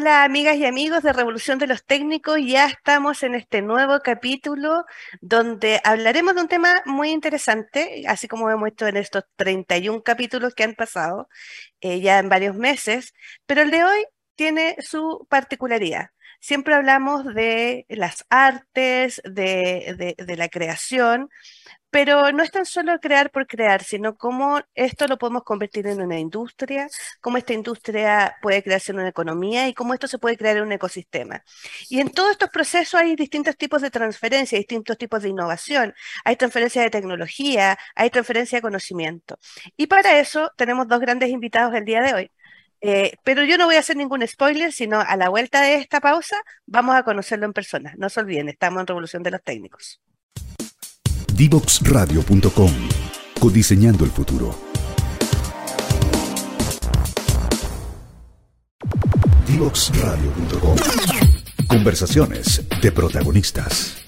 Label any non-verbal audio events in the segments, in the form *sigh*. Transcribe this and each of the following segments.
Hola amigas y amigos de Revolución de los Técnicos, ya estamos en este nuevo capítulo donde hablaremos de un tema muy interesante, así como hemos visto en estos 31 capítulos que han pasado eh, ya en varios meses, pero el de hoy tiene su particularidad. Siempre hablamos de las artes, de la creación, pero no es tan solo crear por crear, sino cómo esto lo podemos convertir en una industria, cómo esta industria puede crearse en una economía y cómo esto se puede crear en un ecosistema. Y en todos estos procesos hay distintos tipos de transferencia, distintos tipos de innovación. Hay transferencia de tecnología, hay transferencia de conocimiento. Y para eso tenemos dos grandes invitados el día de hoy. Eh, pero yo no voy a hacer ningún spoiler, sino a la vuelta de esta pausa vamos a conocerlo en persona. No se olviden, estamos en Revolución de los Técnicos. Divoxradio.com. Codiseñando el futuro. Divoxradio.com. Conversaciones de protagonistas.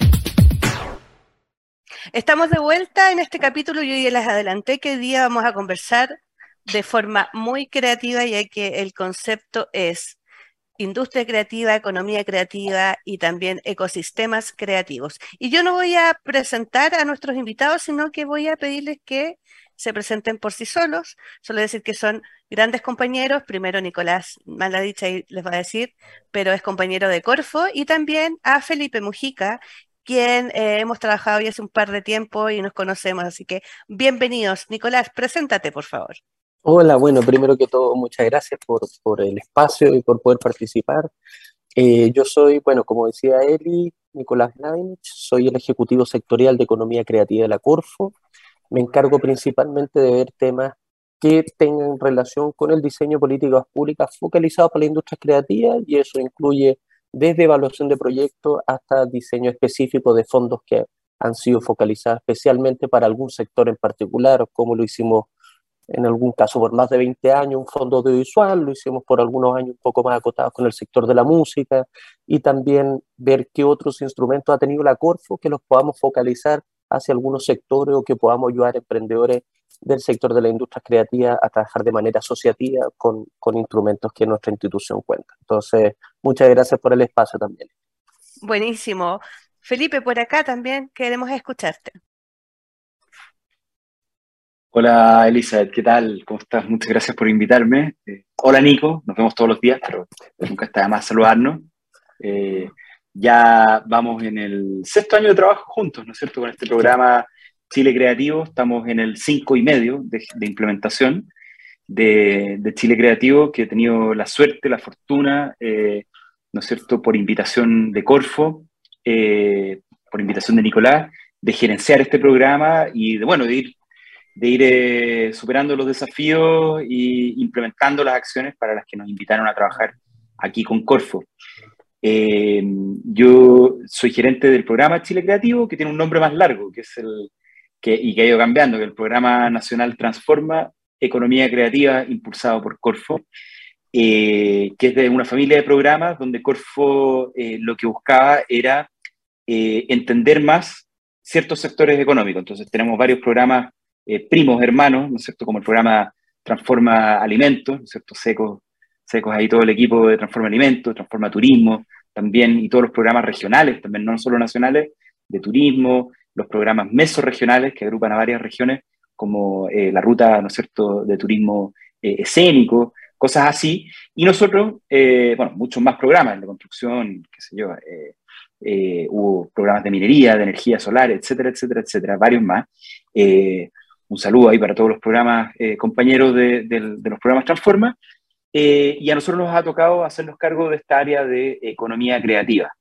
Estamos de vuelta en este capítulo. Yo ya les adelanté que día vamos a conversar de forma muy creativa, ya que el concepto es industria creativa, economía creativa y también ecosistemas creativos. Y yo no voy a presentar a nuestros invitados, sino que voy a pedirles que se presenten por sí solos. Solo decir que son grandes compañeros. Primero Nicolás Maladicha les va a decir, pero es compañero de Corfo. Y también a Felipe Mujica, quien eh, hemos trabajado ya hace un par de tiempo y nos conocemos. Así que bienvenidos. Nicolás, preséntate, por favor. Hola, bueno, primero que todo, muchas gracias por, por el espacio y por poder participar. Eh, yo soy, bueno, como decía Eli, Nicolás Nainich, soy el Ejecutivo Sectorial de Economía Creativa de la Corfo. Me encargo principalmente de ver temas que tengan relación con el diseño de políticas públicas focalizados para la industria creativa y eso incluye desde evaluación de proyectos hasta diseño específico de fondos que han sido focalizados especialmente para algún sector en particular, como lo hicimos en algún caso por más de 20 años, un fondo audiovisual, lo hicimos por algunos años un poco más acotados con el sector de la música y también ver qué otros instrumentos ha tenido la Corfo que los podamos focalizar hacia algunos sectores o que podamos ayudar a emprendedores del sector de la industria creativa a trabajar de manera asociativa con, con instrumentos que nuestra institución cuenta. Entonces, muchas gracias por el espacio también. Buenísimo. Felipe, por acá también queremos escucharte. Hola Elizabeth, ¿qué tal? ¿Cómo estás? Muchas gracias por invitarme. Eh, hola Nico, nos vemos todos los días, pero nunca está de más saludarnos. Eh, ya vamos en el sexto año de trabajo juntos, ¿no es cierto? Con este programa Chile Creativo, estamos en el cinco y medio de, implementación de, Chile Creativo, que he tenido la suerte, la fortuna, eh, ¿no es cierto?, por invitación de Corfo, por invitación de Nicolás, de gerenciar este programa y de, bueno, de ir de ir eh, superando los desafíos e implementando las acciones para las que nos invitaron a trabajar aquí con Corfo. Eh, yo soy gerente del programa Chile Creativo, que tiene un nombre más largo, que es el que, y que ha ido cambiando, que el programa nacional Transforma Economía Creativa, impulsado por Corfo, eh, que es de una familia de programas donde Corfo lo que buscaba era entender más ciertos sectores económicos. Entonces tenemos varios programas eh, primos hermanos, ¿no es cierto? Como el programa Transforma Alimentos, ¿no es cierto? Secos, secos ahí todo el equipo de Transforma Alimentos, Transforma Turismo, también, y todos los programas regionales, también no solo nacionales, de turismo, los programas mesorregionales que agrupan a varias regiones, como eh, la ruta, ¿no es cierto?, de turismo eh, escénico, cosas así. Y nosotros, bueno, muchos más programas de construcción, qué sé yo, hubo programas de minería, de energía solar, etcétera, etcétera, etcétera, varios más un saludo ahí para todos los programas, eh, compañeros de, los programas Transforma, eh, y a nosotros nos ha tocado hacernos cargo de esta área de economía creativa,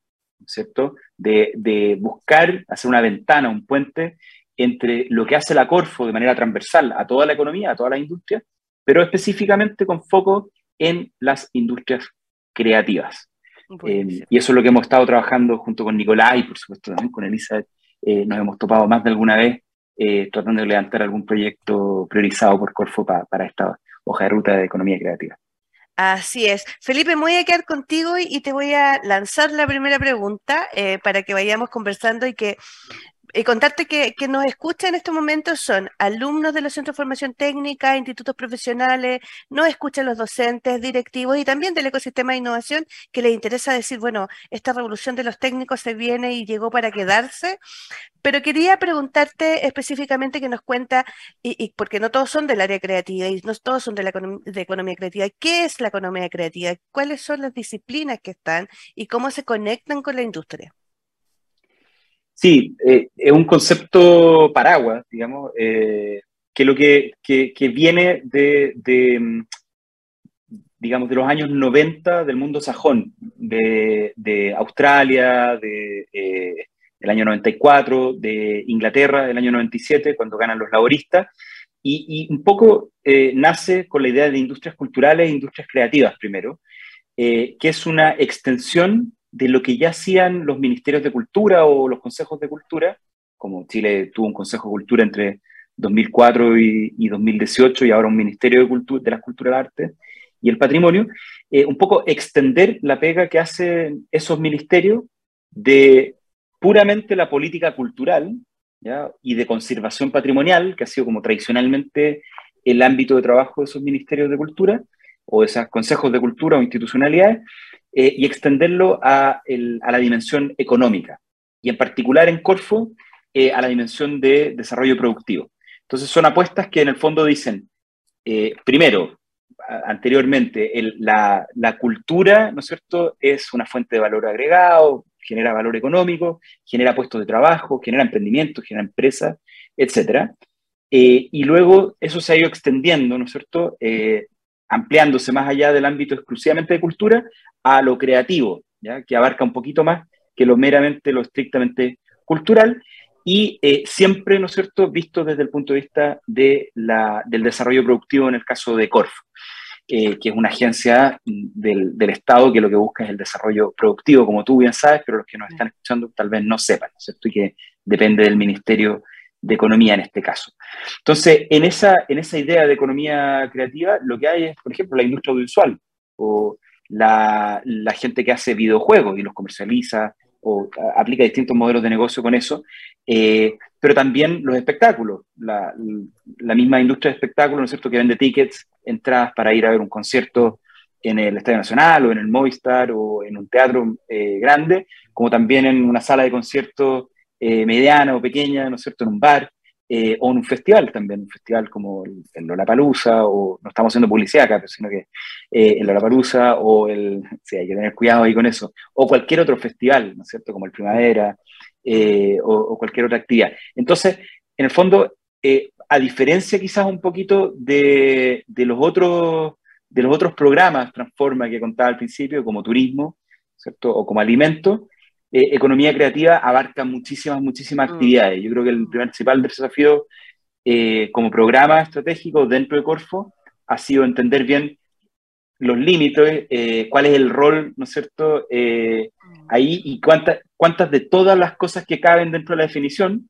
¿cierto? De, de, buscar, hacer una ventana, un puente entre lo que hace la Corfo de manera transversal a toda la economía, a toda la industria, pero específicamente con foco en las industrias creativas. Eh, y eso es lo que hemos estado trabajando junto con Nicolás y por supuesto también con Elizabeth. nos hemos topado más de alguna vez eh, tratando de levantar algún proyecto priorizado por Corfo para esta hoja de ruta de economía creativa. Así es. Felipe, me voy a quedar contigo y te voy a lanzar la primera pregunta eh, para que vayamos conversando y que y contarte que, que nos escuchan en estos momentos son alumnos de los centros de formación técnica, institutos profesionales, nos escuchan los docentes, directivos y también del ecosistema de innovación que les interesa decir, bueno, esta revolución de los técnicos se viene y llegó para quedarse. Pero quería preguntarte específicamente que nos cuenta, y, porque no todos son del área creativa y no todos son de la de economía creativa, ¿qué es la economía creativa? ¿Cuáles son las disciplinas que están y cómo se conectan con la industria? Sí, eh, es un concepto paraguas, digamos, eh, que lo que, viene de, mm, digamos, de los años 90 del mundo sajón, de, Australia, de, eh, del año 94, de Inglaterra del año 97, cuando ganan los laboristas, y, un poco nace con la idea de industrias culturales e industrias creativas primero, que es una extensión de lo que ya hacían los ministerios de cultura o los consejos de cultura, como Chile tuvo un consejo de cultura entre 2004 y, 2018 y ahora un ministerio de, cultura, de la cultura, del arte y el patrimonio, eh, un poco extender la pega que hacen esos ministerios de puramente la política cultural y de conservación patrimonial, que ha sido como tradicionalmente el ámbito de trabajo de esos ministerios de cultura o de esos consejos de cultura o institucionalidades, eh, y extenderlo a, la dimensión económica, y en particular en Corfo eh, a la dimensión de desarrollo productivo. Entonces son apuestas que en el fondo dicen, eh, primero, anteriormente, la, cultura, ¿no es cierto?, es una fuente de valor agregado, genera valor económico, genera puestos de trabajo, genera emprendimiento, genera empresas, etc. y luego eso se ha ido extendiendo, ¿no es cierto?, ampliándose más allá del ámbito exclusivamente de cultura a lo creativo, ¿ya? que abarca un poquito más que lo meramente, lo estrictamente cultural, y eh, siempre, ¿no es cierto?, visto desde el punto de vista de la, del desarrollo productivo en el caso de Corf, que es una agencia del, del, Estado que lo que busca es el desarrollo productivo, como tú bien sabes, pero los que nos están escuchando tal vez no sepan, ¿no es cierto?, y que depende del Ministerio de Economía en este caso. Entonces, en esa, en esa idea de economía creativa, lo que hay es, por ejemplo, la industria audiovisual, o la, gente que hace videojuegos y los comercializa o aplica distintos modelos de negocio con eso, eh, pero también los espectáculos, la, misma industria de espectáculos, ¿no es cierto?, que vende tickets, entradas para ir a ver un concierto en el Estadio Nacional o en el Movistar o en un teatro eh, grande, como también en una sala de conciertos eh, mediana o pequeña, ¿no es cierto?, en un bar. Eh, o en un festival también, un festival como el, el o no estamos haciendo publicidad acá, sino que eh, el Lollapalooza, o el, sí, hay que tener cuidado ahí con eso, o cualquier otro festival, ¿no es cierto?, como el Primavera, eh, o, cualquier otra actividad. Entonces, en el fondo, eh, a diferencia quizás un poquito de, de, los otros, de los otros programas Transforma que contaba al principio, como turismo, ¿cierto?, o como alimento, eh, economía creativa abarca muchísimas, muchísimas mm. actividades. Yo creo que el principal desafío eh, como programa estratégico dentro de Corfo ha sido entender bien los límites, eh, cuál es el rol, ¿no es cierto?, mm. ahí y cuántas, cuántas de todas las cosas que caben dentro de la definición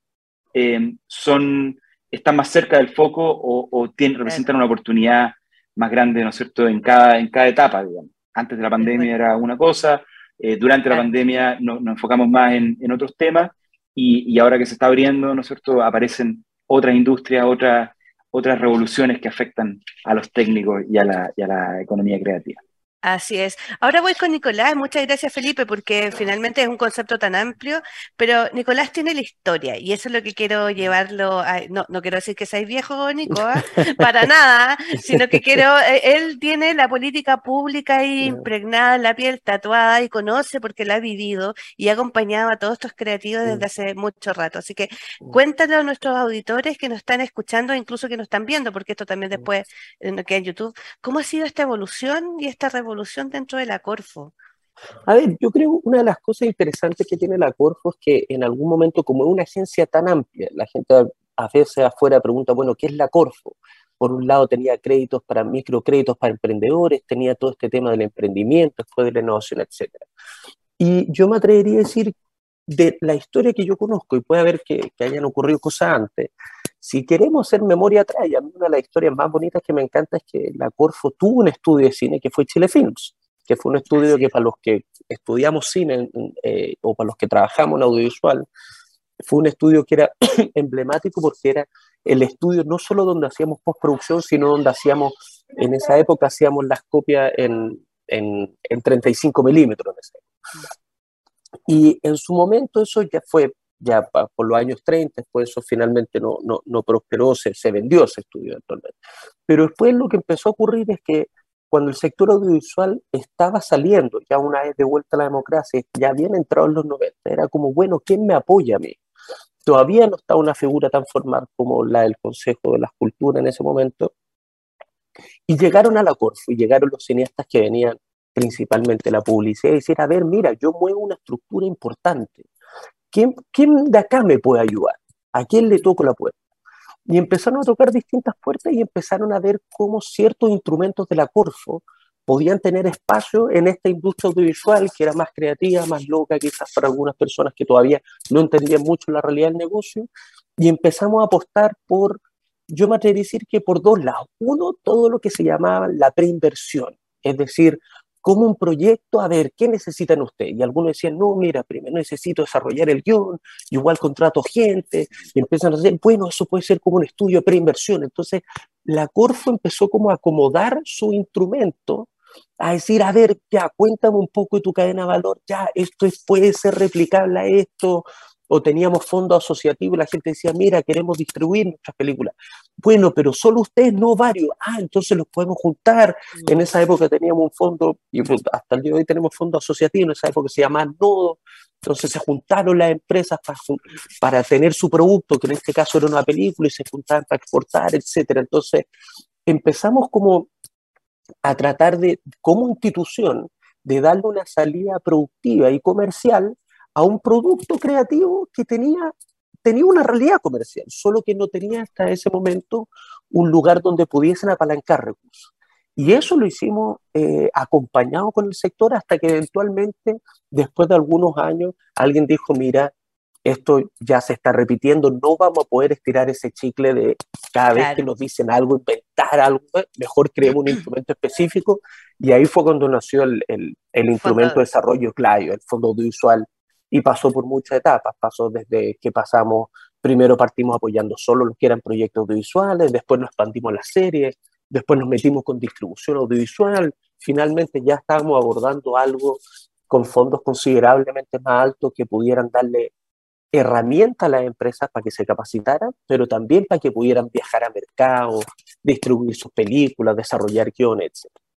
son, están más cerca del foco o, tienen, representan una oportunidad más grande, ¿no es cierto?, en cada, en cada etapa, digamos. Antes de la pandemia era una cosa, eh, durante la pandemia nos enfocamos más en, otros temas y, ahora que se está abriendo, ¿no es cierto?, aparecen otras industrias, otras, otras revoluciones que afectan a los técnicos y a la economía creativa. Así es. Ahora voy con Nicolás. Muchas gracias, Felipe, porque finalmente es un concepto tan amplio, pero Nicolás tiene la historia y eso es lo que quiero llevarlo a... No, no quiero decir que seáis viejo, *laughs* Nico, ¿ah? para nada, sino que quiero... *laughs* Eh, él tiene la política pública ahí impregnada en la piel, tatuada y conoce porque la ha vivido y ha acompañado a todos estos creativos desde hace mucho rato. Así que cuéntale a nuestros auditores que nos están escuchando, incluso que nos están viendo, porque esto también después eh, queda en YouTube, ¿cómo ha sido esta evolución y esta revolución? Evolución dentro de la Corfo? A ver, yo creo una de las cosas interesantes que tiene la Corfo es que en algún momento, como es una agencia tan amplia, la gente a veces afuera pregunta, bueno, ¿qué es la Corfo? Por un lado tenía créditos para microcréditos para emprendedores, tenía todo este tema del emprendimiento, después de la innovación, etc. Y yo me atrevería a decir, de la historia que yo conozco, y puede haber que, que hayan ocurrido cosas antes, si queremos hacer memoria atrás, y a mí una de las historias más bonitas que me encanta es que la Corfo tuvo un estudio de cine que fue Chile Films, que fue un estudio que para los que estudiamos cine eh, o para los que trabajamos en audiovisual, fue un estudio que era *coughs* emblemático porque era el estudio no solo donde hacíamos postproducción, sino donde hacíamos, en esa época hacíamos las copias en, en, en 35 milímetros. Y en su momento eso ya fue, ya por los años 30, después eso finalmente no, no, no prosperó, se, se, vendió ese estudio actualmente. Pero después lo que empezó a ocurrir es que cuando el sector audiovisual estaba saliendo, ya una vez de vuelta a la democracia, ya habían entrado en los 90, era como, bueno, ¿quién me apoya a mí? Todavía no está una figura tan formal como la del Consejo de las Culturas en ese momento. Y llegaron a la Corfo y llegaron los cineastas que venían principalmente la publicidad y decir, a ver, mira, yo muevo una estructura importante. ¿Quién, ¿Quién de acá me puede ayudar? ¿A quién le toco la puerta? Y empezaron a tocar distintas puertas y empezaron a ver cómo ciertos instrumentos de la Corfo podían tener espacio en esta industria audiovisual que era más creativa, más loca quizás para algunas personas que todavía no entendían mucho la realidad del negocio. Y empezamos a apostar por, yo me atrevería a decir que por dos lados. Uno, todo lo que se llamaba la preinversión, es decir, como un proyecto, a ver, ¿qué necesitan ustedes? Y algunos decían, no, mira, primero necesito desarrollar el guion, igual contrato gente, y empiezan a decir, bueno, eso puede ser como un estudio de preinversión. Entonces, la Corfo empezó como a acomodar su instrumento, a decir, a ver, ya, cuéntame un poco de tu cadena de valor, ya, esto puede ser replicable a esto, o teníamos fondos asociativos, la gente decía, mira, queremos distribuir nuestras películas. Bueno, pero solo ustedes, no varios. Ah, entonces los podemos juntar. En mm. esa época teníamos un fondo, y hasta el día de hoy tenemos fondos asociativos, en esa época se llamaba Nodo. Entonces se juntaron las empresas para, para tener su producto, que en este caso era una película, y se juntaban para exportar, etc. Entonces empezamos como a tratar de, como institución, de darle una salida productiva y comercial a un producto creativo que tenía, tenía una realidad comercial, solo que no tenía hasta ese momento un lugar donde pudiesen apalancar recursos. Y eso lo hicimos eh, acompañado con el sector hasta que eventualmente, después de algunos años, alguien dijo, mira, esto ya se está repitiendo, no vamos a poder estirar ese chicle de cada vez que nos dicen algo, inventar algo, mejor creemos un *clears throat* instrumento específico. Y ahí fue cuando nació el, el, el instrumento de desarrollo CLAIO, el Fondo Audiovisual y pasó por muchas etapas. Pasó desde que pasamos, primero partimos apoyando solo los que eran proyectos audiovisuales, después nos expandimos las series, después nos metimos con distribución audiovisual, finalmente ya estábamos abordando algo con fondos considerablemente más altos que pudieran darle herramientas a las empresas para que se capacitaran, pero también para que pudieran viajar a mercado, distribuir sus películas, desarrollar guiones, etc.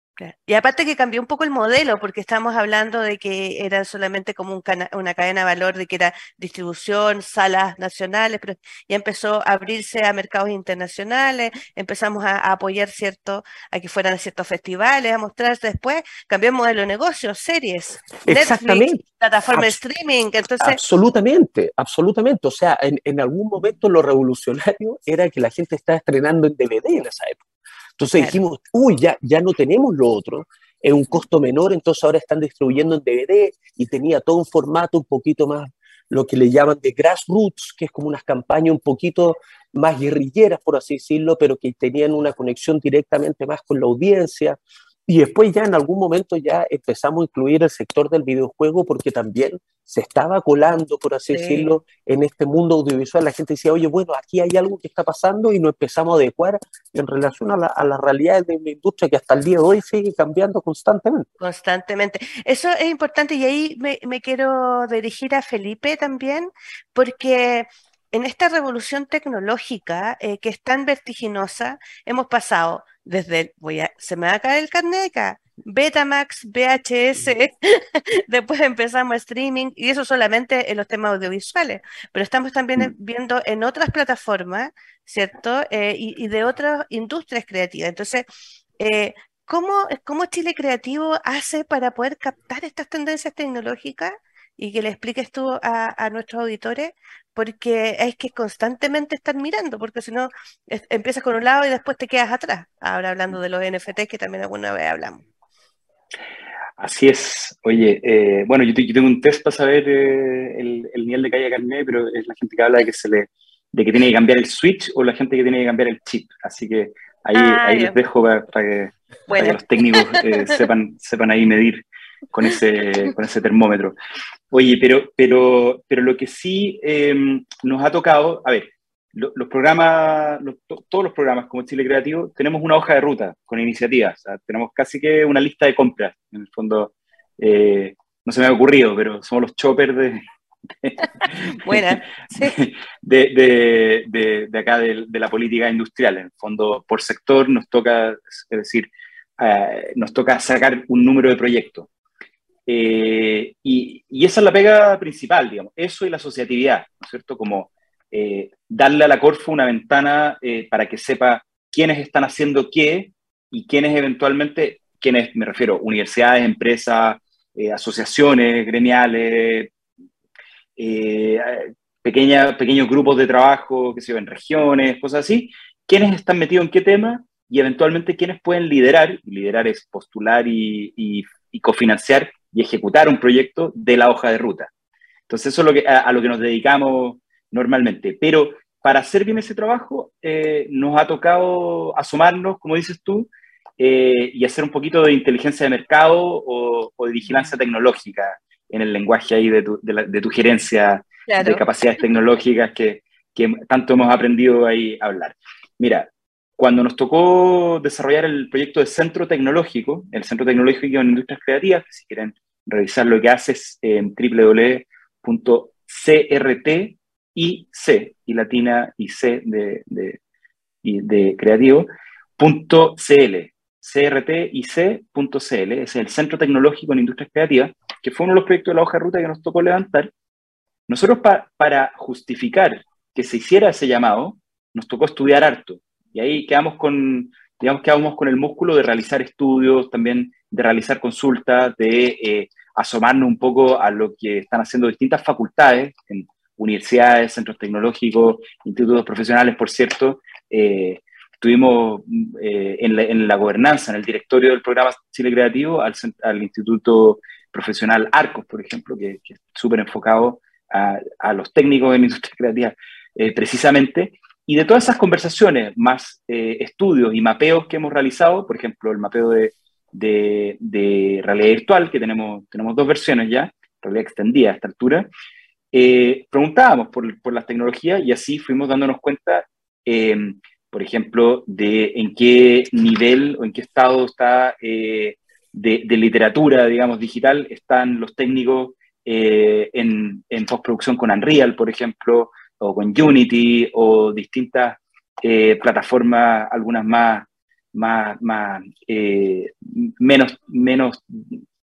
Y aparte que cambió un poco el modelo, porque estamos hablando de que era solamente como un una cadena de valor, de que era distribución, salas nacionales, pero ya empezó a abrirse a mercados internacionales, empezamos a, apoyar cierto, a que fueran a ciertos festivales, a mostrarse después, cambió el modelo de negocio, series, Exactamente. plataforma de streaming. Entonces... Absolutamente, absolutamente. O sea, en, en algún momento lo revolucionario era que la gente estaba estrenando en DVD en esa época. Entonces dijimos, uy, ya, ya no tenemos lo otro, es un costo menor, entonces ahora están distribuyendo en DVD y tenía todo un formato un poquito más, lo que le llaman de grassroots, que es como unas campañas un poquito más guerrilleras, por así decirlo, pero que tenían una conexión directamente más con la audiencia. Y después ya en algún momento ya empezamos a incluir el sector del videojuego porque también se estaba colando, por así decirlo, en este mundo audiovisual. La gente decía, oye, bueno, aquí hay algo que está pasando y nos empezamos a adecuar en relación a la, a la realidad de una industria que hasta el día de hoy sigue cambiando constantemente. Constantemente. Eso es importante y ahí me, me quiero dirigir a Felipe también, porque en esta revolución tecnológica eh, que es tan vertiginosa, hemos pasado desde, voy a, se me va a caer el carnet acá, Betamax, VHS, *laughs* después empezamos streaming, y eso solamente en los temas audiovisuales, pero estamos también mm. viendo en otras plataformas, ¿cierto? Eh, y, de otras industrias creativas. Entonces, eh, ¿cómo, ¿cómo Chile Creativo hace para poder captar estas tendencias tecnológicas? Y que le expliques tú a, nuestros auditores, porque es que constantemente están mirando, porque si no, empiezas con un lado y después te quedas atrás. Ahora hablando de los NFTs, que también alguna vez hablamos. Así es. Oye, eh, bueno, yo, tengo un test para saber eh, el, nivel de calle carné, pero es la gente que habla de que se le de que tiene que cambiar el switch o la gente que tiene que cambiar el chip. Así que ahí, ah, ahí les dejo para, que, los técnicos eh, *laughs* sepan, sepan ahí medir con ese, con ese termómetro. Oye, pero, pero, pero lo que sí em, nos ha tocado, a ver, los programas, todos los programas como Chile Creativo, tenemos una hoja de ruta con iniciativas. tenemos casi que una lista de compras. En el fondo, eh, no se me ha ocurrido, pero somos los choppers de, *laughs* Buena, *laughs* de, de, acá de, la política industrial. En el fondo, por sector nos toca, es decir, eh, nos toca sacar un número de proyectos. Eh, y, esa es la pega principal, digamos, eso y la asociatividad, ¿no es cierto? Como eh, darle a la Corfo una ventana para que sepa quiénes están haciendo qué y quiénes eventualmente, quiénes, me refiero, universidades, empresas, asociaciones gremiales, pequeños grupos de trabajo, que se en regiones, cosas así, quiénes están metidos en qué tema y eventualmente quiénes pueden liderar, liderar es postular y, cofinanciar y ejecutar un proyecto de la hoja de ruta. Entonces eso es lo que, a, lo que nos dedicamos normalmente. Pero para hacer bien ese trabajo eh, nos ha tocado asomarnos, como dices tú, eh, y hacer un poquito de inteligencia de mercado o, de vigilancia tecnológica en el lenguaje ahí de tu, de tu gerencia de capacidades tecnológicas que, que tanto hemos aprendido ahí a hablar. Mira, cuando nos tocó desarrollar el proyecto de Centro Tecnológico, el Centro Tecnológico en Industrias Creativas, si quieren revisar lo que hace es en www.crtic y latina y c de, de, de creativo, punto .cl, crtic.cl, es el Centro Tecnológico en Industrias Creativas, que fue uno de los proyectos de la hoja de ruta que nos tocó levantar. Nosotros para justificar que se hiciera ese llamado, nos tocó estudiar harto. Y ahí quedamos con, digamos, quedamos con el músculo de realizar estudios, también de realizar consultas, de eh, asomarnos un poco a lo que están haciendo distintas facultades, en universidades, centros tecnológicos, institutos profesionales, por cierto. Eh, estuvimos eh, en, la, gobernanza, en el directorio del programa Chile Creativo, al, al Instituto Profesional Arcos, por ejemplo, que, es súper enfocado a, los técnicos en industria creativa, precisamente. Y de todas esas conversaciones, más eh, estudios y mapeos que hemos realizado, por ejemplo, el mapeo de, de, realidad virtual, que tenemos, tenemos dos versiones ya, realidad extendida a esta altura, eh, preguntábamos por, por, las tecnologías y así fuimos dándonos cuenta, eh, por ejemplo, de en qué nivel o en qué estado está de, de, literatura, digamos, digital, están los técnicos en, en postproducción con Unreal, por ejemplo, o con Unity o distintas eh, plataformas, algunas más, más, más eh, menos, menos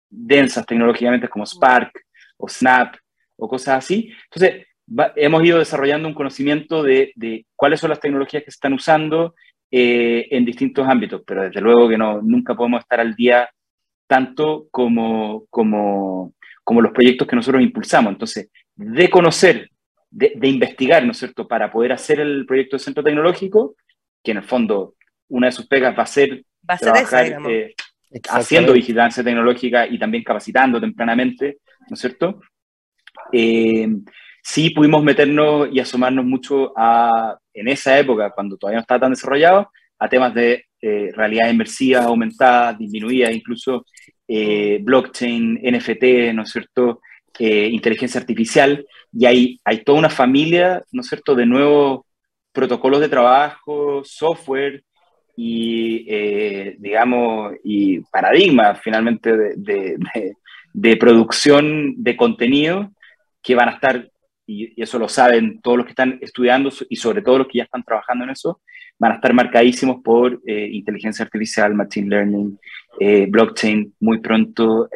densas tecnológicamente como Spark o Snap o cosas así. Entonces, hemos ido desarrollando un conocimiento de, cuáles son las tecnologías que se están usando eh, en distintos ámbitos, pero desde luego que no, nunca podemos estar al día tanto como, como, como los proyectos que nosotros impulsamos. Entonces, de conocer de, investigar, ¿no es cierto?, para poder hacer el proyecto de centro tecnológico, que en el fondo una de sus pegas va a ser, trabajar, eh, haciendo vigilancia tecnológica y también capacitando tempranamente, ¿no es cierto? Eh, sí pudimos meternos y asomarnos mucho a, en esa época, cuando todavía no estaba tan desarrollado, a temas de eh, realidad inmersiva, aumentada, disminuida, incluso blockchain, NFT, ¿no es cierto? Inteligencia artificial, y hay, hay toda una familia, ¿no es cierto?, de nuevos protocolos de trabajo, software y, eh, digamos, y paradigmas finalmente de, de, producción de contenido que van a estar, y, eso lo saben todos los que están estudiando y sobre todo los que ya están trabajando en eso, van a estar marcadísimos por eh, inteligencia artificial, machine learning, eh, blockchain muy pronto,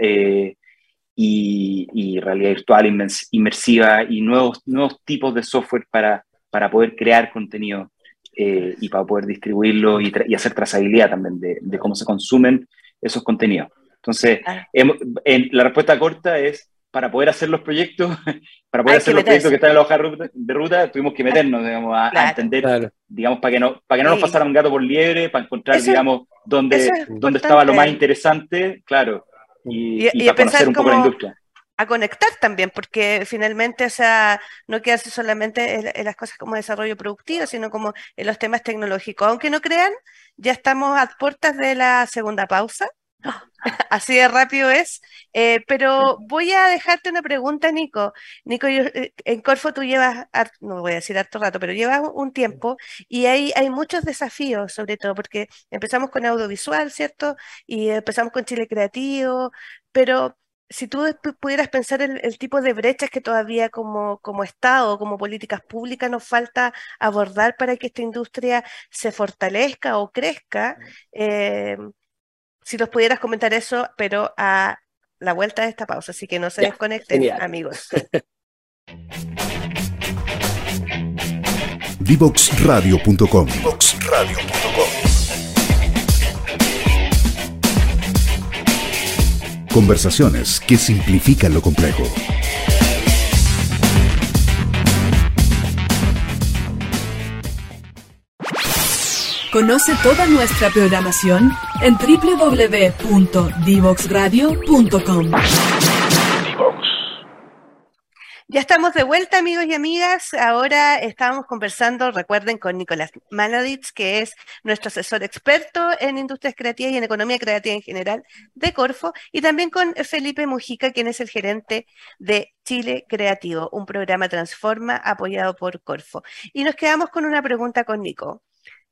y, realidad virtual inmersiva y nuevos, nuevos tipos de software para, para poder crear contenido eh, y para poder distribuirlo y, hacer trazabilidad también de, de, cómo se consumen esos contenidos. Entonces, en, la respuesta corta es, para poder hacer los proyectos, *laughs* para poder hacer los proyectos que están en la hoja de ruta, tuvimos que meternos, digamos, a, entender, digamos, para que no, para que no nos pasara un gato por liebre, para encontrar, digamos, dónde, dónde estaba lo más interesante, claro, y, y, un poco la industria a conectar también, porque finalmente, o sea, no quedarse solamente en, las cosas como desarrollo productivo, sino como en los temas tecnológicos. Aunque no crean, ya estamos a puertas de la segunda pausa. *laughs* Así de rápido es. Eh, pero voy a dejarte una pregunta, Nico. Nico, eh, en Corfo tú llevas, no voy a decir harto rato, pero llevas un tiempo y hay, hay muchos desafíos, sobre todo porque empezamos con audiovisual, ¿cierto? Y empezamos con Chile Creativo, pero si tú pudieras pensar en el tipo de brechas que todavía como, como Estado, como políticas públicas nos falta abordar para que esta industria se fortalezca o crezca, eh, si nos pudieras comentar eso, pero a la vuelta de esta pausa, así que no se desconecten, amigos. *laughs* Divoxradio.com Conversaciones que simplifican lo complejo. Conoce toda nuestra programación en www.divoxradio.com. Ya estamos de vuelta, amigos y amigas. Ahora estábamos conversando, recuerden, con Nicolás Manaditz, que es nuestro asesor experto en industrias creativas y en economía creativa en general de Corfo, y también con Felipe Mujica, quien es el gerente de Chile Creativo, un programa Transforma apoyado por Corfo. Y nos quedamos con una pregunta con Nico.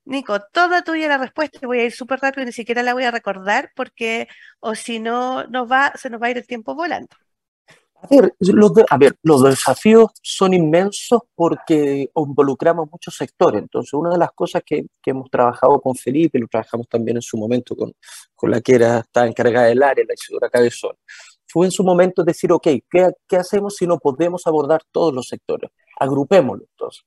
Nico, toda tuya la respuesta, voy a ir súper rápido, ni siquiera la voy a recordar porque o si no nos va, se nos va a ir el tiempo volando. A ver, los, a ver, los desafíos son inmensos porque involucramos muchos sectores. Entonces, una de las cosas que, hemos trabajado con Felipe, lo trabajamos también en su momento con, con la que era, estaba encargada del área, la Isidora Cabezón, fue en su momento decir, ok, ¿qué, ¿qué, hacemos si no podemos abordar todos los sectores? Agrupémoslo. Entonces,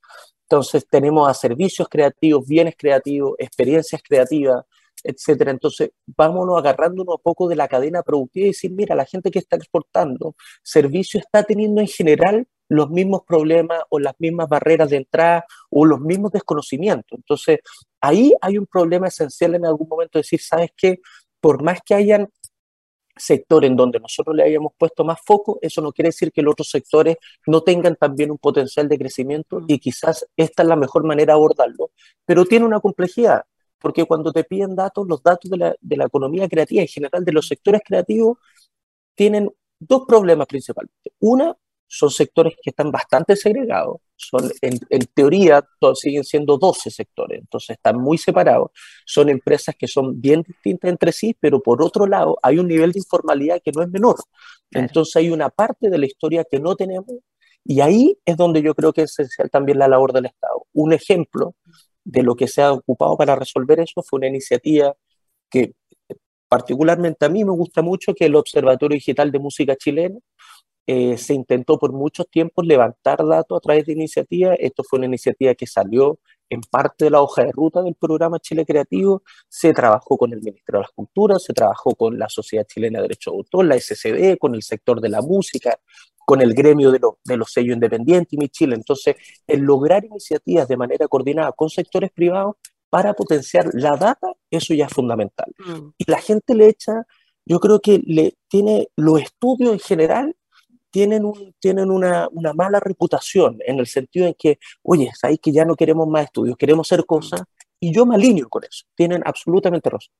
entonces tenemos a servicios creativos, bienes creativos, experiencias creativas, etcétera. Entonces, vámonos agarrándonos un poco de la cadena productiva y decir, mira, la gente que está exportando servicio está teniendo en general los mismos problemas o las mismas barreras de entrada o los mismos desconocimientos. Entonces, ahí hay un problema esencial en algún momento de decir, ¿sabes qué? Por más que hayan sector en donde nosotros le hayamos puesto más foco, eso no quiere decir que los otros sectores no tengan también un potencial de crecimiento y quizás esta es la mejor manera de abordarlo, pero tiene una complejidad porque cuando te piden datos, los datos de la, de la economía creativa en general, de los sectores creativos, tienen dos problemas principalmente. Una, son sectores que están bastante segregados, son en, en, teoría todos siguen siendo 12 sectores, entonces están muy separados, son empresas que son bien distintas entre sí, pero por otro lado hay un nivel de informalidad que no es menor, entonces hay una parte de la historia que no tenemos y ahí es donde yo creo que es esencial también la labor del Estado. Un ejemplo de lo que se ha ocupado para resolver eso fue una iniciativa que particularmente a mí me gusta mucho, que es el Observatorio Digital de Música Chilena. Eh, se intentó por muchos tiempos levantar datos a través de iniciativas. Esto fue una iniciativa que salió en parte de la hoja de ruta del programa Chile Creativo. Se trabajó con el Ministerio de las Culturas, se trabajó con la Sociedad Chilena de Derecho de Autor, la SCD, con el sector de la música, con el gremio de, de los sellos independientes y mi Chile. Entonces, el lograr iniciativas de manera coordinada con sectores privados para potenciar la data, eso ya es fundamental. Mm. Y la gente le echa, yo creo que le tiene los estudios en general tienen, un, tienen una, una, mala reputación en el sentido en que, oye, sabéis que ya no queremos más estudios, queremos hacer cosas, y yo me alineo con eso, tienen absolutamente razón.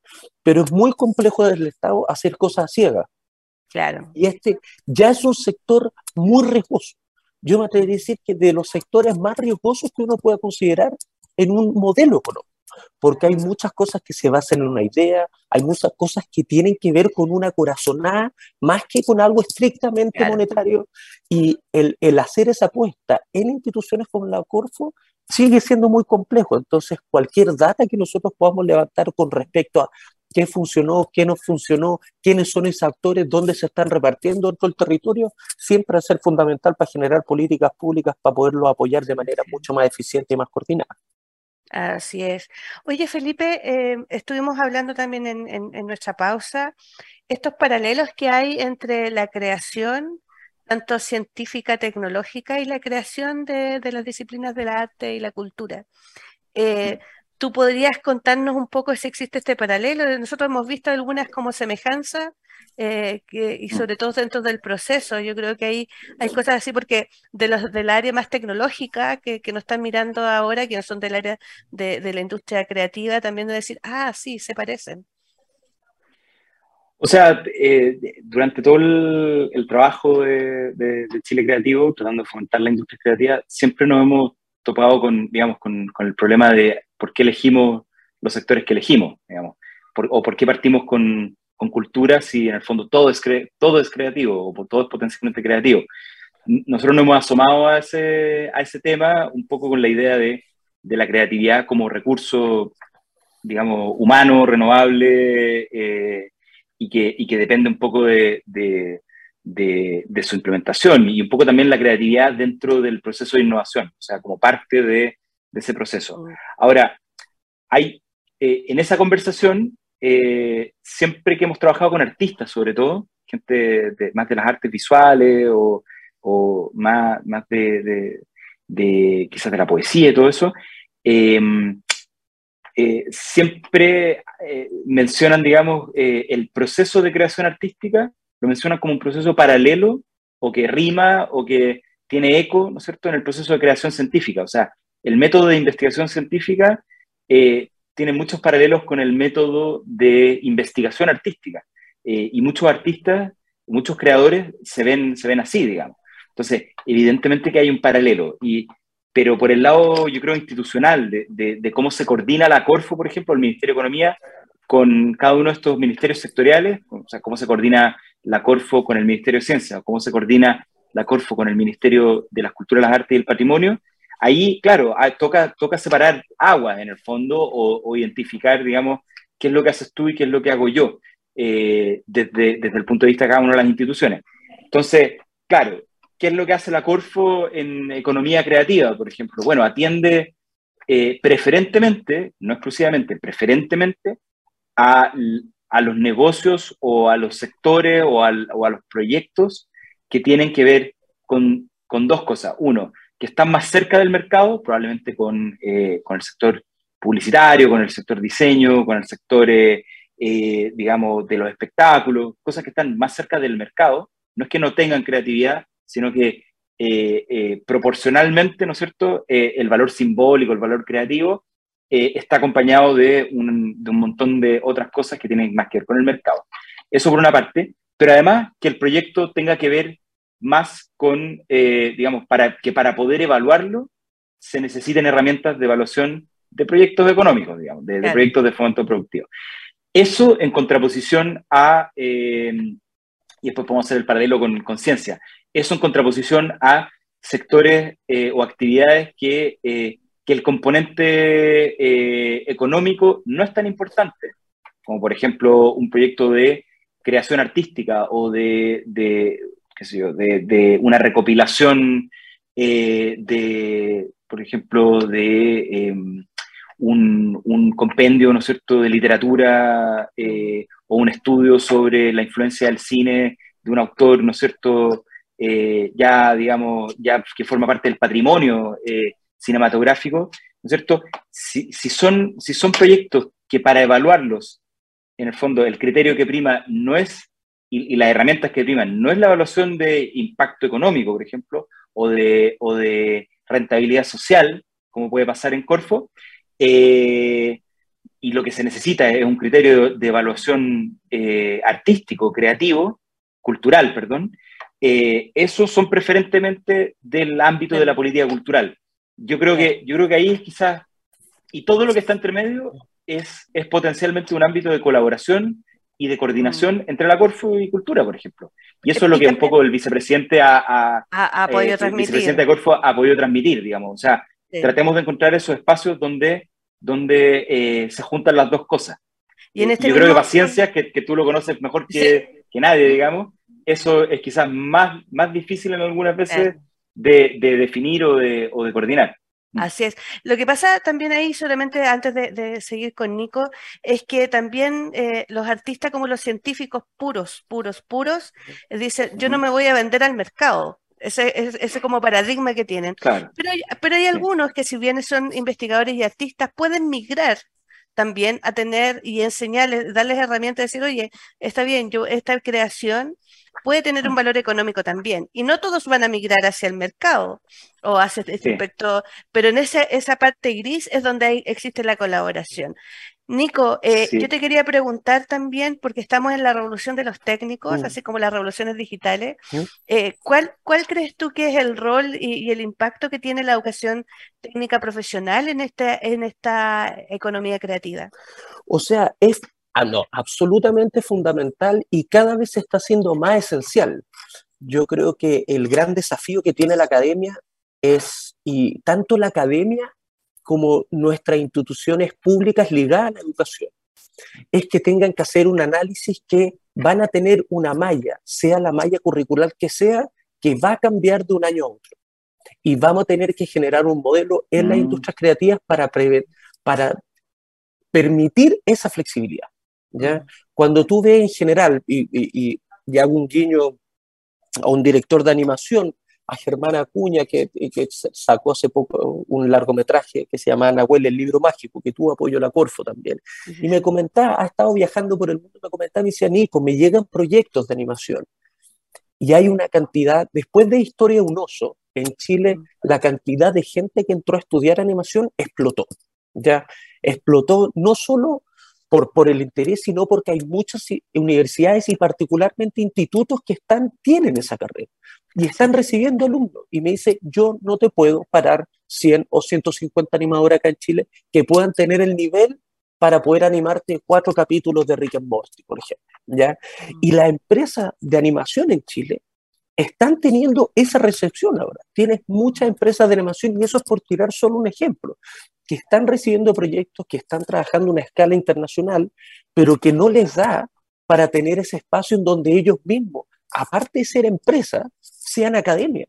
Pero es muy complejo del Estado hacer cosas ciegas. Claro. Y este ya es un sector muy riesgoso. Yo me atrevería a decir que de los sectores más riesgosos que uno puede considerar en un modelo económico, porque hay muchas cosas que se basan en una idea, hay muchas cosas que tienen que ver con una corazonada más que con algo estrictamente claro. monetario, y el, el hacer esa apuesta en instituciones como la Corfo sigue siendo muy complejo. Entonces, cualquier data que nosotros podamos levantar con respecto a qué funcionó, qué no funcionó, quiénes son esos actores, dónde se están repartiendo en todo el territorio, siempre va a ser fundamental para generar políticas públicas para poderlo apoyar de manera mucho más eficiente y más coordinada. Así es. Oye, Felipe, eh, estuvimos hablando también en, en, en, nuestra pausa, estos paralelos que hay entre la creación, tanto científica, tecnológica, y la creación de, de las disciplinas del arte y la cultura. Eh, ¿Tú podrías contarnos un poco si existe este paralelo? Nosotros hemos visto algunas como semejanzas eh, que, y sobre todo dentro del proceso. Yo creo que hay, hay cosas así porque de los del área más tecnológica que, que nos están mirando ahora, que no son del área de, de la industria creativa, también de decir, ah, sí, se parecen. O sea, eh, durante todo el, trabajo de, Chile Creativo, tratando de fomentar la industria creativa, siempre nos hemos topado con, digamos, con, el problema de por qué elegimos los sectores que elegimos, digamos, o por qué partimos con, con cultura si en el fondo todo es, todo es creativo o todo es potencialmente creativo. Nosotros nos hemos asomado a ese, a ese tema un poco con la idea de, de la creatividad como recurso, digamos, humano, renovable eh, y, que, y, que, depende un poco de, de, de, su implementación y un poco también la creatividad dentro del proceso de innovación, o sea, como parte de, ese proceso. Ahora, hay, eh, en esa conversación eh, siempre que hemos trabajado con artistas, sobre todo, gente de, más de las artes visuales o, o más, más de, de, quizás de la poesía y todo eso, em, eh, siempre eh, mencionan, digamos, el proceso de creación artística, lo mencionan como un proceso paralelo o que rima o que tiene eco, ¿no es cierto?, en el proceso de creación científica. O sea, el método de investigación científica tiene muchos paralelos con el método de investigación artística. Eh, y muchos artistas, muchos creadores se ven, se ven así, digamos. Entonces, evidentemente que hay un paralelo. Y, pero por el lado, yo creo, institucional, de, de, cómo se coordina la Corfo, por ejemplo, el Ministerio de Economía, con cada uno de estos ministerios sectoriales, o sea, cómo se coordina la Corfo con el Ministerio de Ciencia, cómo se coordina la Corfo con el Ministerio de las Culturas, las Artes y el Patrimonio, Ahí, claro, ah, toca, toca separar aguas en el fondo o, identificar, digamos, qué es lo que haces tú y qué es lo que hago yo eh, desde, desde el punto de vista de cada una de las instituciones. Entonces, claro, ¿qué es lo que hace la Corfo en economía creativa, por ejemplo? Bueno, atiende eh, preferentemente, no exclusivamente, preferentemente a, a, los negocios o a los sectores o, o, a los proyectos que tienen que ver con, con dos cosas. Uno, que están más cerca del mercado, probablemente con, eh, con el sector publicitario, con el sector diseño, con el sector, eh, eh, digamos, de los espectáculos, cosas que están más cerca del mercado. No es que no tengan creatividad, sino que proporcionalmente, ¿no es cierto?, el valor simbólico, el valor creativo, está acompañado de un, de un montón de otras cosas que tienen más que ver con el mercado. Eso por una parte, pero además que el proyecto tenga que ver más con, eh, digamos, para que para poder evaluarlo se necesiten herramientas de evaluación de proyectos económicos, digamos, de, proyectos de fomento productivo. Eso en contraposición a, eh, y después podemos hacer el paralelo con conciencia, eso en contraposición a sectores eh, o actividades que, que el componente económico no es tan importante, como por ejemplo un proyecto de creación artística o de, de de, una recopilación eh, de, por ejemplo, de em, un, compendio, ¿no es cierto?, de literatura eh, o un estudio sobre la influencia del cine de un autor, ¿no es cierto?, eh, ya, digamos, ya que forma parte del patrimonio cinematográfico, ¿no es cierto? Si, si, son, si son proyectos que para evaluarlos, en el fondo, el criterio que prima no es y, las herramientas que priman no es la evaluación de impacto económico, por ejemplo, o de, o de rentabilidad social, como puede pasar en Corfo, eh, y lo que se necesita es un criterio de, evaluación eh, artístico, creativo, cultural, perdón, eh, esos son preferentemente del ámbito de la política cultural. Yo creo que, yo creo que ahí quizás, y todo lo que está entre medio es, es potencialmente un ámbito de colaboración y de coordinación mm. entre la Corfo y Cultura, por ejemplo. Y eso es lo que un poco el vicepresidente ha, podido transmitir. vicepresidente de Corfo ha podido transmitir, digamos. O sea, tratemos de encontrar esos espacios donde, donde eh, se juntan las dos cosas. Y en este Yo creo que paciencia, que, que, tú lo conoces mejor que, que, nadie, digamos, eso es quizás más, más difícil en algunas veces de, de, definir o de, o de coordinar. Mm. Así es. Lo que pasa también ahí, solamente antes de, seguir con Nico, es que también eh, los artistas como los científicos puros, puros, puros, eh, dicen, yo no me voy a vender al mercado. Ese, ese, como paradigma que tienen. Pero, hay, pero hay algunos que si bien son investigadores y artistas, pueden migrar también a tener y enseñarles, darles herramientas, decir, oye, está bien, yo esta creación puede tener un valor económico también. Y no todos van a migrar hacia el mercado o hacia este aspecto, pero en esa, esa parte gris es donde existe la colaboración. Nico, eh, yo te quería preguntar también, porque estamos en la revolución de los técnicos, Mm. así como las revoluciones digitales, eh, ¿cuál, cuál crees tú que es el rol y, y el impacto que tiene la educación técnica profesional en esta, en esta economía creativa? O sea, es ah, no, absolutamente fundamental y cada vez se está haciendo más esencial. Yo creo que el gran desafío que tiene la academia es, y tanto la academia como nuestras instituciones públicas ligadas a la educación, es que tengan que hacer un análisis que van a tener una malla, sea la malla curricular que sea, que va a cambiar de un año a otro. Y vamos a tener que generar un modelo en las Mm. industrias creativas para, prever, para permitir esa flexibilidad. ¿ya? Cuando tú ves en general, y, y, y- y hago un guiño a un director de animación, a Germán Acuña, que, que sacó hace poco un largometraje que se llama Nahuel, el libro mágico, que tuvo apoyo la Corfo también. Y me comentaba, ha estado viajando por el mundo, me comentaba, me decía, Nico, me llegan proyectos de animación. Y hay una cantidad, después de Historia de un oso, en Chile, la cantidad de gente que entró a estudiar animación explotó. Ya explotó no solo por, por el interés, sino porque hay muchas universidades y particularmente institutos que están, tienen esa carrera y están recibiendo alumnos. Y me dice, yo no te puedo parar 100 o 150 animadores acá en Chile que puedan tener el nivel para poder animarte cuatro capítulos de Rick and Morty, por ejemplo. ¿ya? Y las empresas de animación en Chile están teniendo esa recepción ahora. Tienes muchas empresas de animación y eso es por tirar solo un ejemplo, que están recibiendo proyectos, que están trabajando a una escala internacional, pero que no les da para tener ese espacio en donde ellos mismos, aparte de ser empresa, sean academia.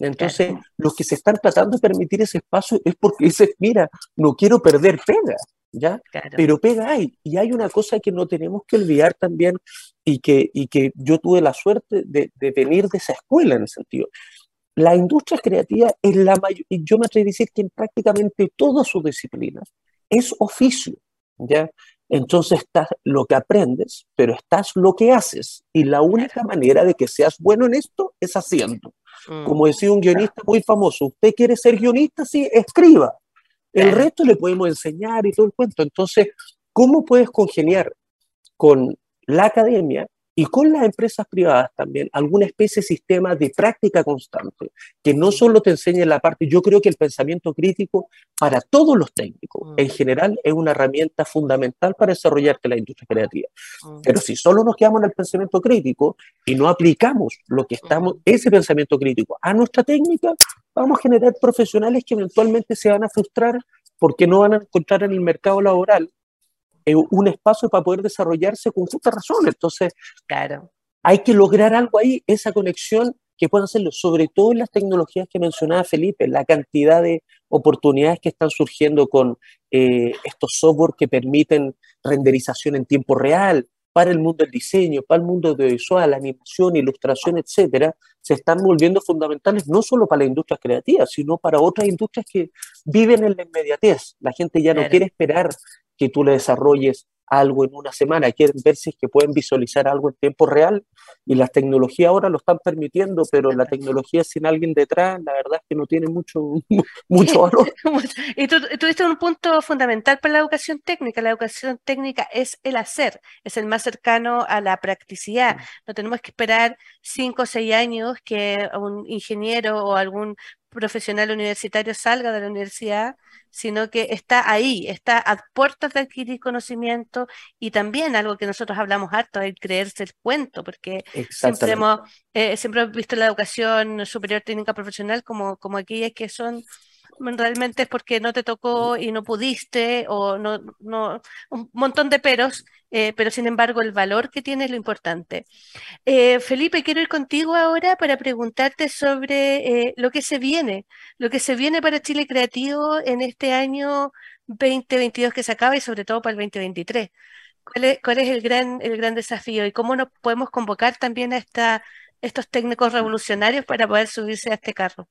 Entonces, Claro. los que se están tratando de permitir ese espacio es porque dices, mira, no quiero perder pega, ¿ya? Claro. pero pega hay. Y hay una cosa que no tenemos que olvidar también y que, y que yo tuve la suerte de, de venir de esa escuela en el sentido. La industria creativa, en la mayo- y yo me atrevo a decir que en prácticamente todas sus disciplinas, es oficio, ¿ya? Entonces estás lo que aprendes, pero estás lo que haces. Y la única manera de que seas bueno en esto es haciendo. Mm, Como decía un guionista muy famoso, usted quiere ser guionista, sí, escriba. El resto le podemos enseñar y todo el cuento. Entonces, ¿cómo puedes congeniar con la academia y con las empresas privadas también alguna especie de sistema de práctica constante que no solo te enseñe la parte, yo creo que el pensamiento crítico para todos los técnicos Mm. en general es una herramienta fundamental para desarrollarte la industria creativa. mm, Pero si solo nos quedamos en el pensamiento crítico y no aplicamos lo que estamos, ese pensamiento crítico a nuestra técnica, vamos a generar profesionales que eventualmente se van a frustrar porque no van a encontrar en el mercado laboral eh, un espacio para poder desarrollarse con justa razón. Entonces, Claro. hay que lograr algo ahí, esa conexión que puedan hacerlo, sobre todo en las tecnologías que mencionaba Felipe, la cantidad de oportunidades que están surgiendo con eh, estos software que permiten renderización en tiempo real para el mundo del diseño, para el mundo audiovisual, animación, ilustración, etcétera, se están volviendo fundamentales no solo para la industria creativa, sino para otras industrias que viven en la inmediatez. La gente ya no Claro. quiere esperar que tú le desarrolles algo en una semana, quieren ver si es que pueden visualizar algo en tiempo real y las tecnologías ahora lo están permitiendo, pero la tecnología sin alguien detrás, la verdad es que no tiene mucho, *laughs* mucho valor. *laughs* Y tú tuviste un punto fundamental para la educación técnica. La educación técnica es el hacer, es el más cercano a la practicidad. No tenemos que esperar cinco o seis años que un ingeniero o algún profesional universitario salga de la universidad, sino que está ahí, está a puertas de adquirir conocimiento y también algo que nosotros hablamos harto, el creerse el cuento, porque siempre hemos, eh, siempre hemos visto la educación superior técnica profesional como, como aquellas que son realmente es porque no te tocó y no pudiste o no, no un montón de peros, eh, pero sin embargo el valor que tiene es lo importante. Eh, Felipe, quiero ir contigo ahora para preguntarte sobre eh, lo que se viene, lo que se viene para Chile Creativo en este año 2022 que se acaba y sobre todo para el 2023. ¿Cuál es, cuál es el gran, el gran desafío y cómo nos podemos convocar también a esta, estos técnicos revolucionarios para poder subirse a este carro?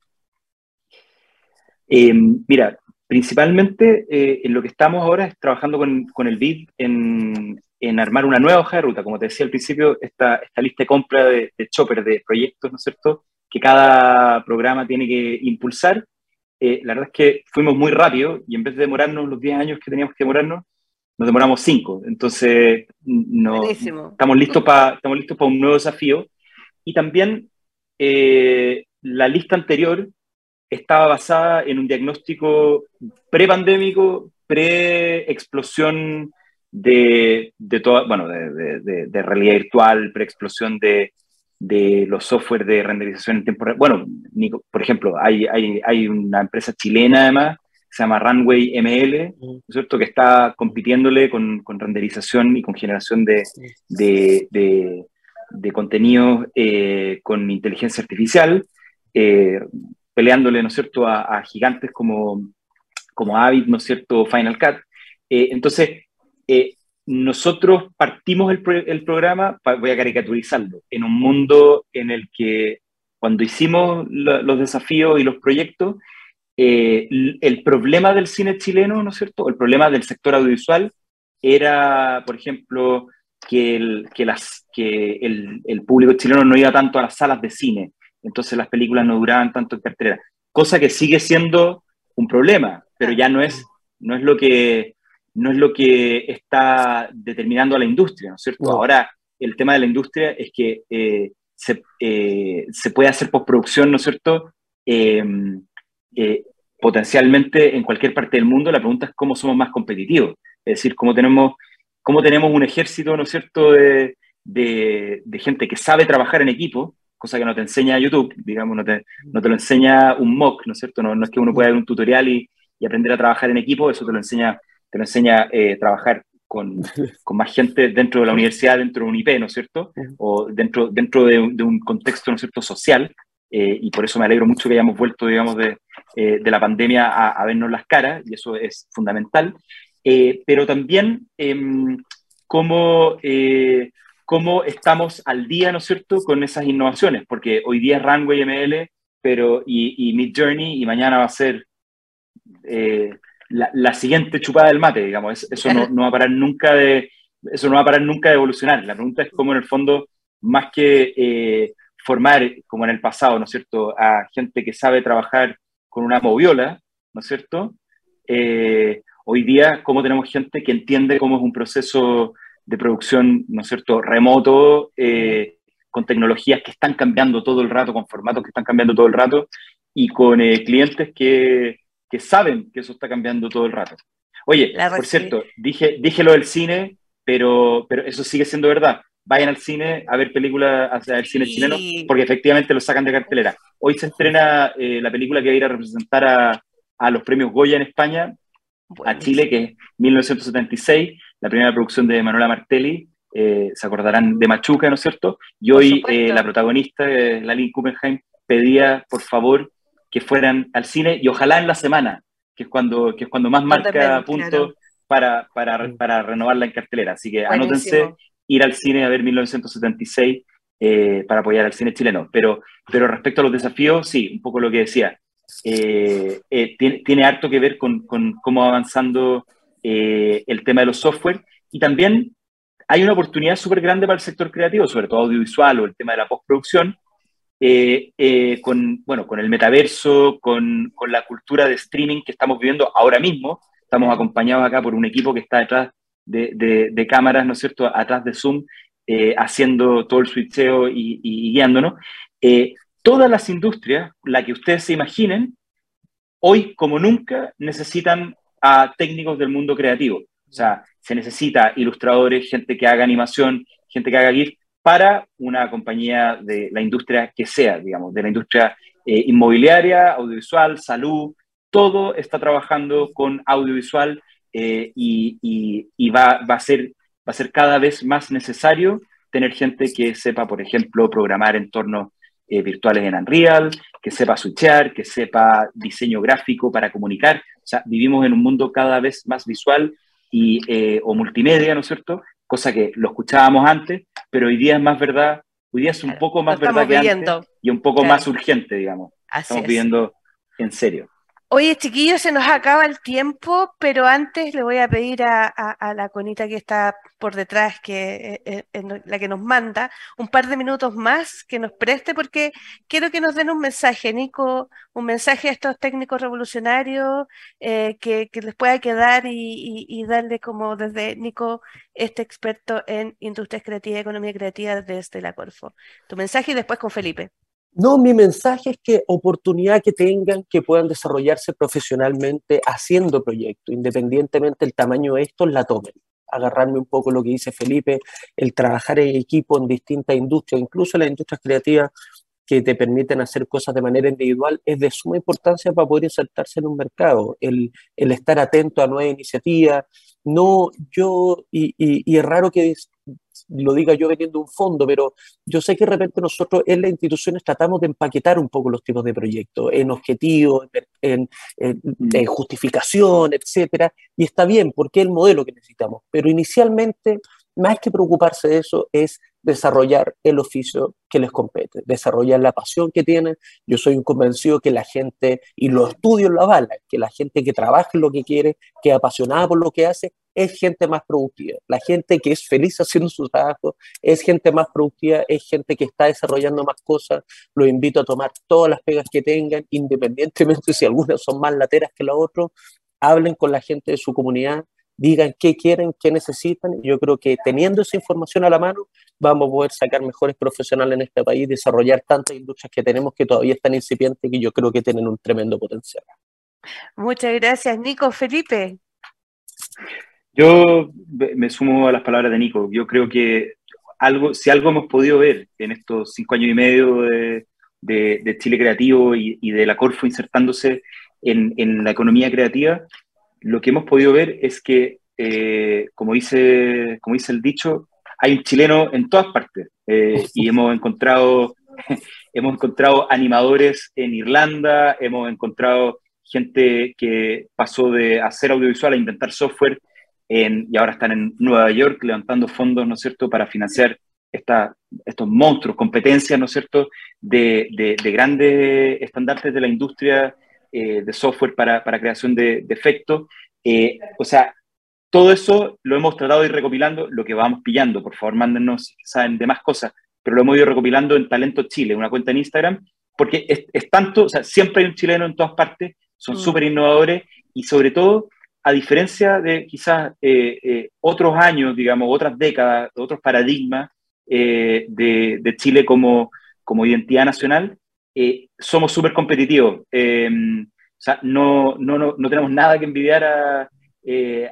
Eh, mira, principalmente eh, en lo que estamos ahora es trabajando con, con el BID en, en, armar una nueva hoja de ruta. Como te decía al principio, esta, esta lista de compra de, de chopper, de proyectos, ¿no es cierto?, que cada programa tiene que impulsar. Eh, la verdad es que fuimos muy rápido y en vez de demorarnos los 10 años que teníamos que demorarnos, nos demoramos cinco. Entonces, no, estamos listos para estamos listos para un nuevo desafío. Y también eh, la lista anterior estaba basada en un diagnóstico pre-pandémico, pre-explosión de, de toda, bueno, de, de, de realidad virtual, pre-explosión de, de los software de renderización en tiempo real. Bueno, por ejemplo, hay, hay, hay, una empresa chilena además, que se llama Runway ML, ¿no es cierto?, que está compitiéndole con, con renderización y con generación de, de, de, de contenidos eh, con inteligencia artificial, eh, peleándole, ¿no es cierto?, a, a, gigantes como, como Avid, ¿no es cierto?, Final Cut. Eh, entonces, nosotros partimos el, el, programa, voy a caricaturizarlo, en un mundo en el que cuando hicimos lo, los desafíos y los proyectos, eh, el problema del cine chileno, ¿no es cierto? El problema del sector audiovisual era, por ejemplo, que el, que las, que el, el público chileno no iba tanto a las salas de cine, entonces las películas no duraban tanto en cartelera, cosa que sigue siendo un problema, pero ya no es, no es lo que no es lo que está determinando a la industria, ¿no es cierto? Ahora, el tema de la industria es que eh, se, eh, se, puede hacer postproducción, ¿no es cierto? Em, eh, potencialmente en cualquier parte del mundo, la pregunta es cómo somos más competitivos, es decir, cómo tenemos, cómo tenemos un ejército, ¿no es cierto?, de, de, de gente que sabe trabajar en equipo, cosa que no te enseña YouTube, digamos, no te, no te lo enseña un mock, ¿no es cierto? No, no es que uno pueda ver un tutorial y, y aprender a trabajar en equipo, eso te lo enseña te lo enseña a eh, trabajar con, *laughs* con, más gente dentro de la universidad, dentro de un IP, ¿no es cierto? O dentro, dentro de, de un contexto, ¿no es cierto?, social. Eh, y por eso me alegro mucho que hayamos vuelto, digamos, de, eh, de la pandemia a, a, vernos las caras, y eso es fundamental. Eh, pero también em, cómo, estamos al día, ¿no es cierto?, con esas innovaciones, porque hoy día es Runway ML, pero, y, y Mid Journey, y mañana va a ser la, la, siguiente chupada del mate, digamos. Eso no, *laughs* no, va a parar nunca de, eso no va a parar nunca de evolucionar. La pregunta es cómo en el fondo, más que eh, formar, como en el pasado, ¿no es cierto?, a gente que sabe trabajar con una moviola, ¿no es cierto? Eh, hoy día, cómo tenemos gente que entiende cómo es un proceso de producción, ¿no es cierto?, remoto, eh, con tecnologías que están cambiando todo el rato, con formatos que están cambiando todo el rato, y con eh, clientes que que saben que eso está cambiando todo el rato. Oye, por cierto, dije, dije lo del cine, pero, pero eso sigue siendo verdad. Vayan al cine a ver películas, a ver cine chileno, porque efectivamente lo sacan de cartelera. Hoy se estrena eh, la película que va a ir a representar a, a los premios Goya en España, a Chile, que es 1976, la primera producción de Manuela Martelli, eh, se acordarán de Machuca, ¿no es cierto? Y hoy eh, la protagonista, eh, Lali Kuppenheim, pedía, por favor, que fueran al cine y ojalá en la semana, que es cuando, que es cuando más marca punto claro. para, para, para, renovarla en cartelera. Así que Buenísimo. anótense ir al cine a ver 1976 eh, para apoyar al cine chileno. Pero, pero respecto a los desafíos, sí, un poco lo que decía. Eh, eh, tiene, tiene, harto que ver con, con cómo va avanzando eh, el tema de los software y también hay una oportunidad súper grande para el sector creativo, sobre todo audiovisual o el tema de la postproducción, eh, eh, con, bueno, con el metaverso, con, con, la cultura de streaming que estamos viviendo ahora mismo. Estamos acompañados acá por un equipo que está detrás de, de, de cámaras, ¿no es cierto?, atrás de Zoom, eh, haciendo todo el switcheo y, y guiándonos. Eh, todas las industrias, la que ustedes se imaginen, hoy como nunca necesitan a técnicos del mundo creativo. O sea, se necesita ilustradores, gente que haga animación, gente que haga GIF, para una compañía de la industria que sea, digamos, de la industria eh, inmobiliaria, audiovisual, salud, todo está trabajando con audiovisual eh, y, va, a ser, va a ser cada vez más necesario tener gente que sepa, por ejemplo, programar entornos eh, virtuales en Unreal, que sepa switchear, que sepa diseño gráfico para comunicar. O sea, vivimos en un mundo cada vez más visual y, eh, o multimedia, ¿no es cierto? cosa que lo escuchábamos antes, pero hoy día es más verdad, hoy día es un poco más verdad que viviendo. antes y un poco claro. más urgente, digamos. Así Estamos es. viviendo en serio. Oye, chiquillos, se nos acaba el tiempo, pero antes le voy a pedir a, la conita que está por detrás, que es, la que nos manda, un par de minutos más que nos preste, porque quiero que nos den un mensaje, Nico, un mensaje a estos técnicos revolucionarios eh, que, les pueda quedar y, darle como desde Nico, este experto en industrias creativas y economía creativa desde la Corfo. Tu mensaje y después con Felipe. No, mi mensaje es que oportunidad que tengan, que puedan desarrollarse profesionalmente haciendo proyectos, independientemente del tamaño de estos, la tomen. Agarrarme un poco lo que dice Felipe, el trabajar en equipo en distintas industrias, incluso las industrias creativas que te permiten hacer cosas de manera individual, es de suma importancia para poder insertarse en un mercado, el, el estar atento a nuevas iniciativas. No, yo, y, y, y es raro que lo diga yo veniendo un fondo, pero yo sé que de repente nosotros en las instituciones tratamos de empaquetar un poco los tipos de proyectos en objetivos, en, mm. justificación, etcétera, y está bien porque es el modelo que necesitamos, pero inicialmente, más que preocuparse de eso, es desarrollar el oficio que les compete, desarrollar la pasión que tienen. Yo soy un convencido que la gente, y los estudios lo avalan, que la gente que trabaja lo que quiere, que es apasionada por lo que hace, es gente más productiva. La gente que es feliz haciendo su trabajo es gente más productiva, es gente que está desarrollando más cosas. Los invito a tomar todas las pegas que tengan, independientemente si algunas son más lateras que las otras. Hablen con la gente de su comunidad, digan qué quieren, qué necesitan. Yo creo que teniendo esa información a la mano, vamos a poder sacar mejores profesionales en este país, desarrollar tantas industrias que tenemos que todavía están incipientes y que yo creo que tienen un tremendo potencial. Muchas gracias, Nico. Felipe. Yo me sumo a las palabras de Nico. Yo creo que algo, si algo hemos podido ver en estos cinco años y medio de, de, Chile Creativo y, de la Corfo insertándose en, en, la economía creativa, lo que hemos podido ver es que, eh, como, dice, como dice el dicho, hay un chileno en todas partes. Eh, y hemos encontrado, *laughs* hemos encontrado animadores en Irlanda, hemos encontrado gente que pasó de hacer audiovisual a inventar software y ahora están en Nueva York levantando fondos, ¿no es cierto?, para financiar esta, estos monstruos, competencias, ¿no es cierto?, de, de, grandes estandartes de la industria eh, de software para, para creación de, de efectos. Eh, o sea, todo eso lo hemos tratado de ir recopilando, lo que vamos pillando, por favor, mándenos si saben de más cosas, pero lo hemos ido recopilando en Talento Chile, una cuenta en Instagram, porque es, es tanto, o sea, siempre hay un chileno en todas partes, son mm. súper innovadores y sobre todo a diferencia de quizás eh, eh, otros años, digamos, otras décadas, otros paradigmas eh, de, Chile como, como identidad nacional, somos súper competitivos. Em, o sea, no, no, no, no, tenemos nada que envidiar a,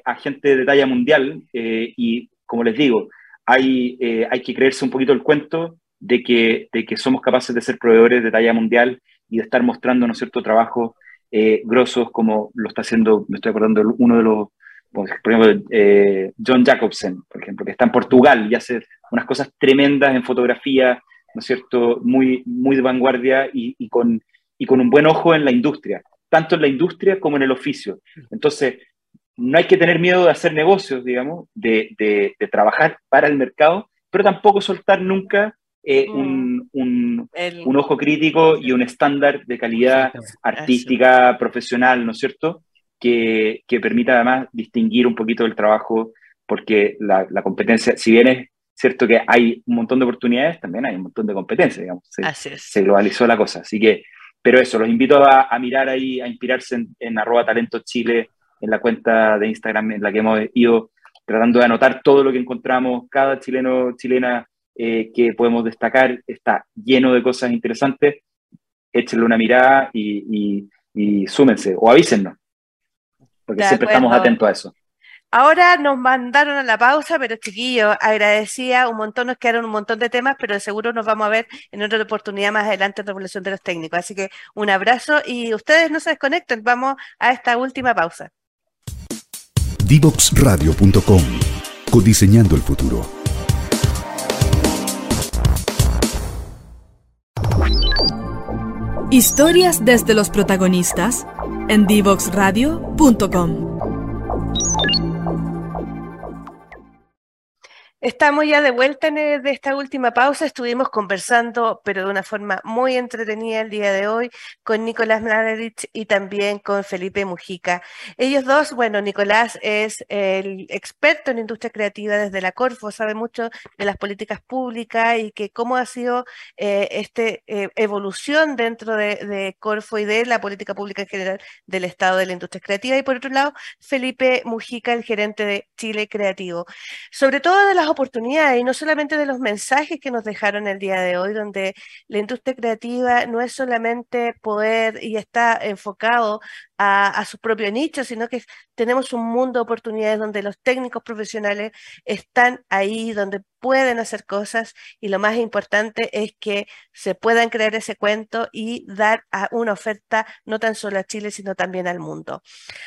a gente de talla mundial y, como les digo, hay, hay que creerse un poquito el cuento de que, de que somos capaces de ser proveedores de talla mundial y de estar mostrando, ¿no cierto?, trabajo eh, grosos como lo está haciendo, me estoy acordando, uno de los, por ejemplo, eh, John Jacobsen, por ejemplo, que está en Portugal y hace unas cosas tremendas en fotografía, ¿no es cierto?, muy, muy de vanguardia y, con, y con un buen ojo en la industria, tanto en la industria como en el oficio. Entonces, no hay que tener miedo de hacer negocios, digamos, de, de, de trabajar para el mercado, pero tampoco soltar nunca eh, mm. un, un, ojo crítico y un estándar de calidad artística, profesional, ¿no es cierto? Que, que, permita además distinguir un poquito el trabajo, porque la, la, competencia, si bien es cierto que hay un montón de oportunidades, también hay un montón de competencias, digamos. Se, se globalizó la cosa. Así que, pero eso, los invito a, a mirar ahí, a inspirarse en, en arroba talento chile, en la cuenta de Instagram en la que hemos ido tratando de anotar todo lo que encontramos, cada chileno, chilena eh, que podemos destacar, está lleno de cosas interesantes, échenle una mirada y, súmense o avísennos, porque siempre estamos atentos a eso. Ahora nos mandaron a la pausa, pero chiquillos, agradecía un montón, nos quedaron un montón de temas, pero seguro nos vamos a ver en otra oportunidad más adelante en Revolución de los Técnicos. Así que un abrazo y ustedes no se desconecten, vamos a esta última pausa. Divoxradio.com Codiseñando el futuro. Historias desde los protagonistas en divoxradio.com. Estamos ya de vuelta en eh, de esta última pausa. Estuvimos conversando, pero de una forma muy entretenida el día de hoy, con Nicolás Mladerich y también con Felipe Mujica. Ellos dos, bueno, Nicolás es el experto en industria creativa desde la Corfo, sabe mucho de las políticas públicas y que cómo ha sido eh, esta eh, evolución dentro de, de Corfo y de la política pública en general del Estado de la industria creativa. Y por otro lado, Felipe Mujica, el gerente de Chile Creativo. Sobre todo de las oportunidades y no solamente de los mensajes que nos dejaron el día de hoy, donde la industria creativa no es solamente poder y está enfocado a, su propio nicho, sino que tenemos un mundo de oportunidades donde los técnicos profesionales están ahí, donde pueden hacer cosas y lo más importante es que se puedan crear ese cuento y dar a una oferta no tan solo a Chile, sino también al mundo.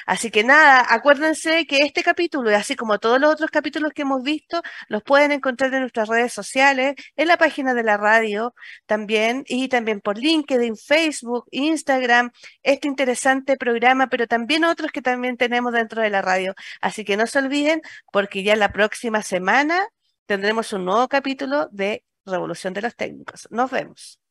Así que nada, acuérdense que este capítulo, así como todos los otros capítulos que hemos visto, los pueden encontrar en nuestras redes sociales, en la página de la radio también, y también por LinkedIn, Facebook, Instagram, este interesante programa pero también otros que también tenemos dentro de la radio. Así que no se olviden porque ya la próxima semana tendremos un nuevo capítulo de Revolución de los Técnicos. Nos vemos.